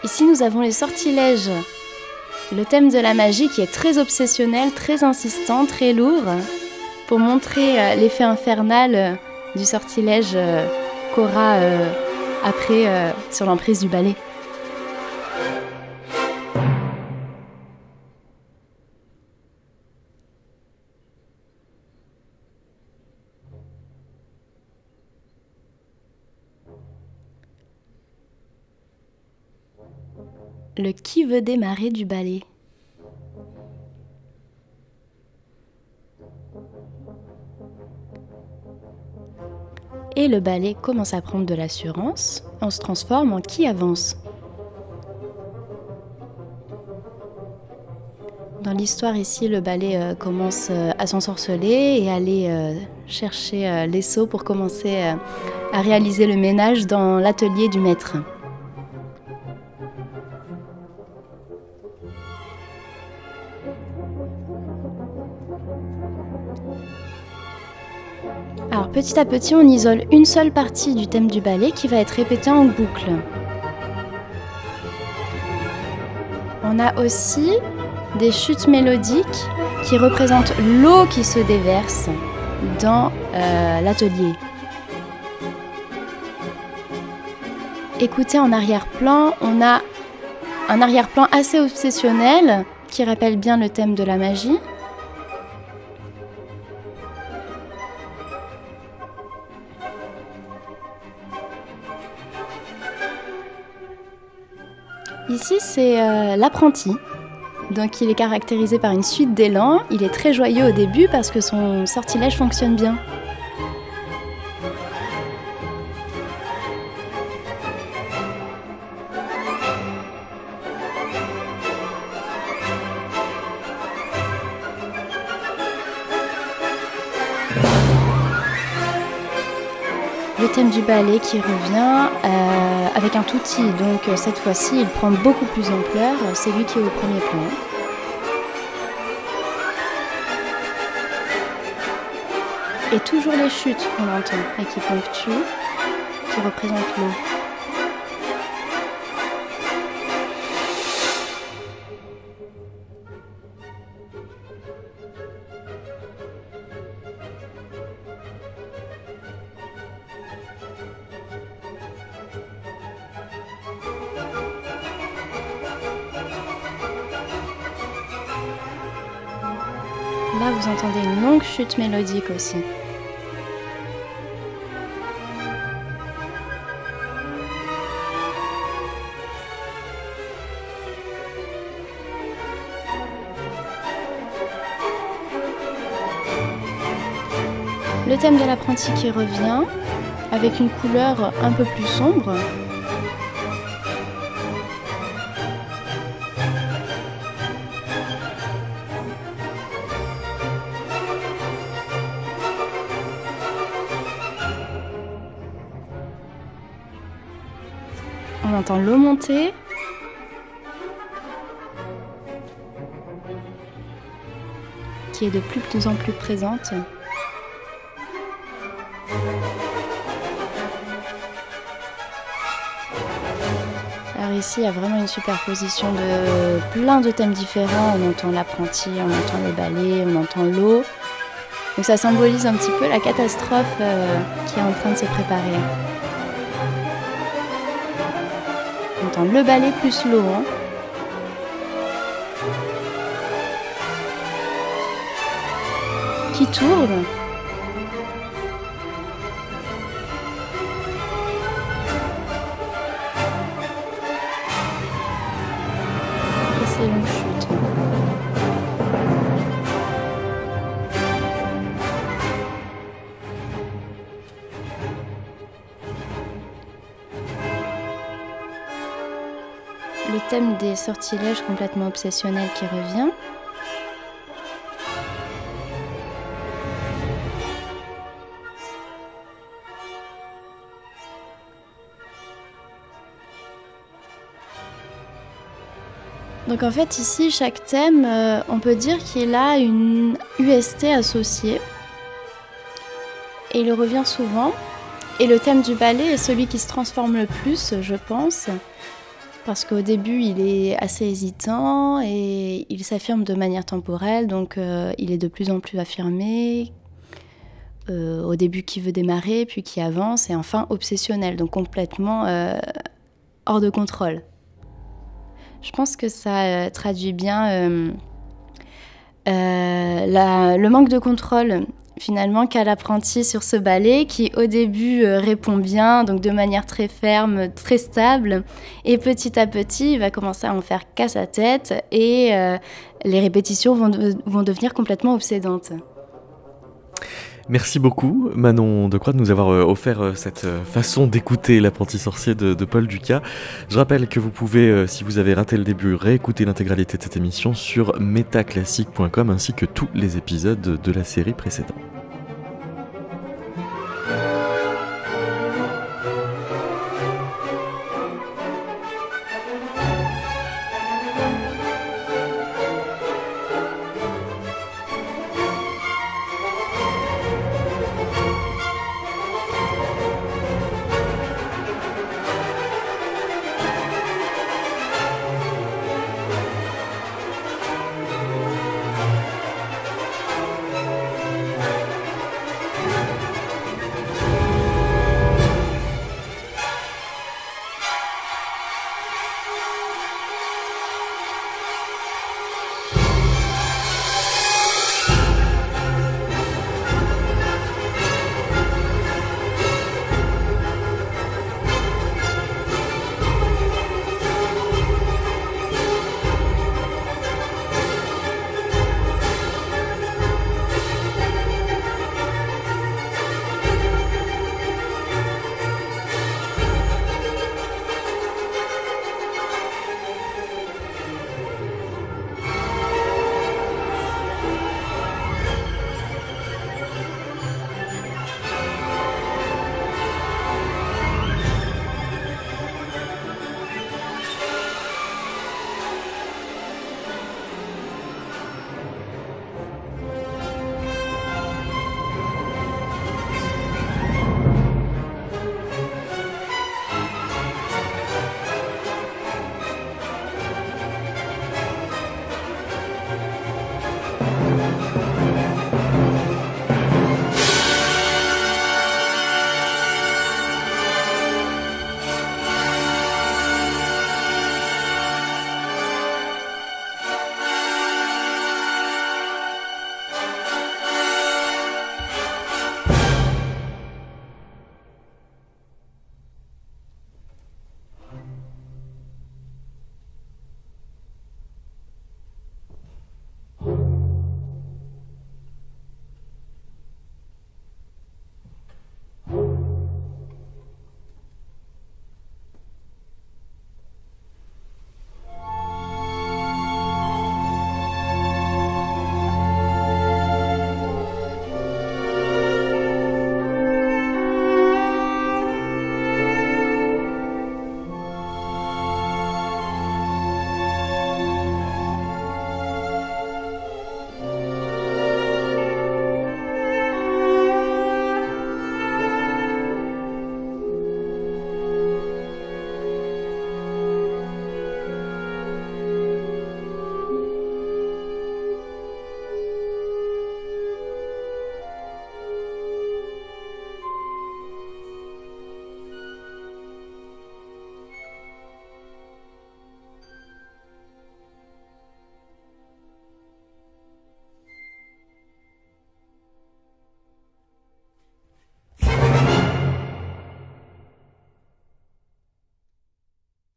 Ici, nous avons les sortilèges le thème de la magie qui est très obsessionnel, très insistant, très lourd, pour montrer euh, l'effet infernal euh, du sortilège euh, qu'aura après sur l'emprise du ballet. Le qui veut démarrer du ballet. Et le ballet commence à prendre de l'assurance, on se transforme en qui avance. Dans l'histoire ici, le ballet euh, commence euh, à s'ensorceler et aller euh, chercher les seaux pour commencer à réaliser le ménage dans l'atelier du maître. Petit à petit, on isole une seule partie du thème du ballet qui va être répétée en boucle. On a aussi des chutes mélodiques qui représentent l'eau qui se déverse dans euh, l'atelier. Écoutez en arrière-plan, on a un arrière-plan assez obsessionnel qui rappelle bien le thème de la magie. Ici, c'est euh, l'apprenti. Donc, il est caractérisé par une suite d'élans. Il est très joyeux au début parce que son sortilège fonctionne bien. Du ballet qui revient euh, avec un touti. Donc euh, cette fois-ci, il prend beaucoup plus d'ampleur. C'est lui qui est au premier plan. Et toujours les chutes qu'on entend et qui ponctuent, qui représentent l'eau. Mélodique aussi. Le thème de l'apprenti qui revient avec une couleur un peu plus sombre. L'eau monter. Qui est de plus en plus présente. Alors ici, il y a vraiment une superposition de plein de thèmes différents. On entend l'apprenti, on entend le ballet, on entend l'eau. Donc ça symbolise un petit peu la catastrophe euh, qui est en train de se préparer. Le ballet plus l'eau. Hein. Qui tourne. Sortilèges complètement obsessionnels qui revient. Donc en fait ici, chaque thème, euh, on peut dire qu'il a une UST associée. Et il revient souvent. Et le thème du ballet est celui qui se transforme le plus, je pense parce qu'au début, il est assez hésitant et il s'affirme de manière temporelle, donc euh, il est de plus en plus affirmé. Euh, au début, qui veut démarrer, puis qui avance, et enfin obsessionnel, donc complètement euh, hors de contrôle. Je pense que ça traduit bien le manque de contrôle finalement qu'a l'apprenti sur ce ballet qui au début euh, répond bien, donc de manière très ferme, très stable, et petit à petit il va commencer à en faire qu'à sa tête et euh, les répétitions vont, vont devenir complètement obsédantes. Merci beaucoup Manon de Croix de nous avoir euh, offert cette façon d'écouter l'apprenti sorcier de, Paul Ducas. Je rappelle que vous pouvez, si vous avez raté le début, réécouter l'intégralité de cette émission sur metaclassique.com ainsi que tous les épisodes de la série précédente.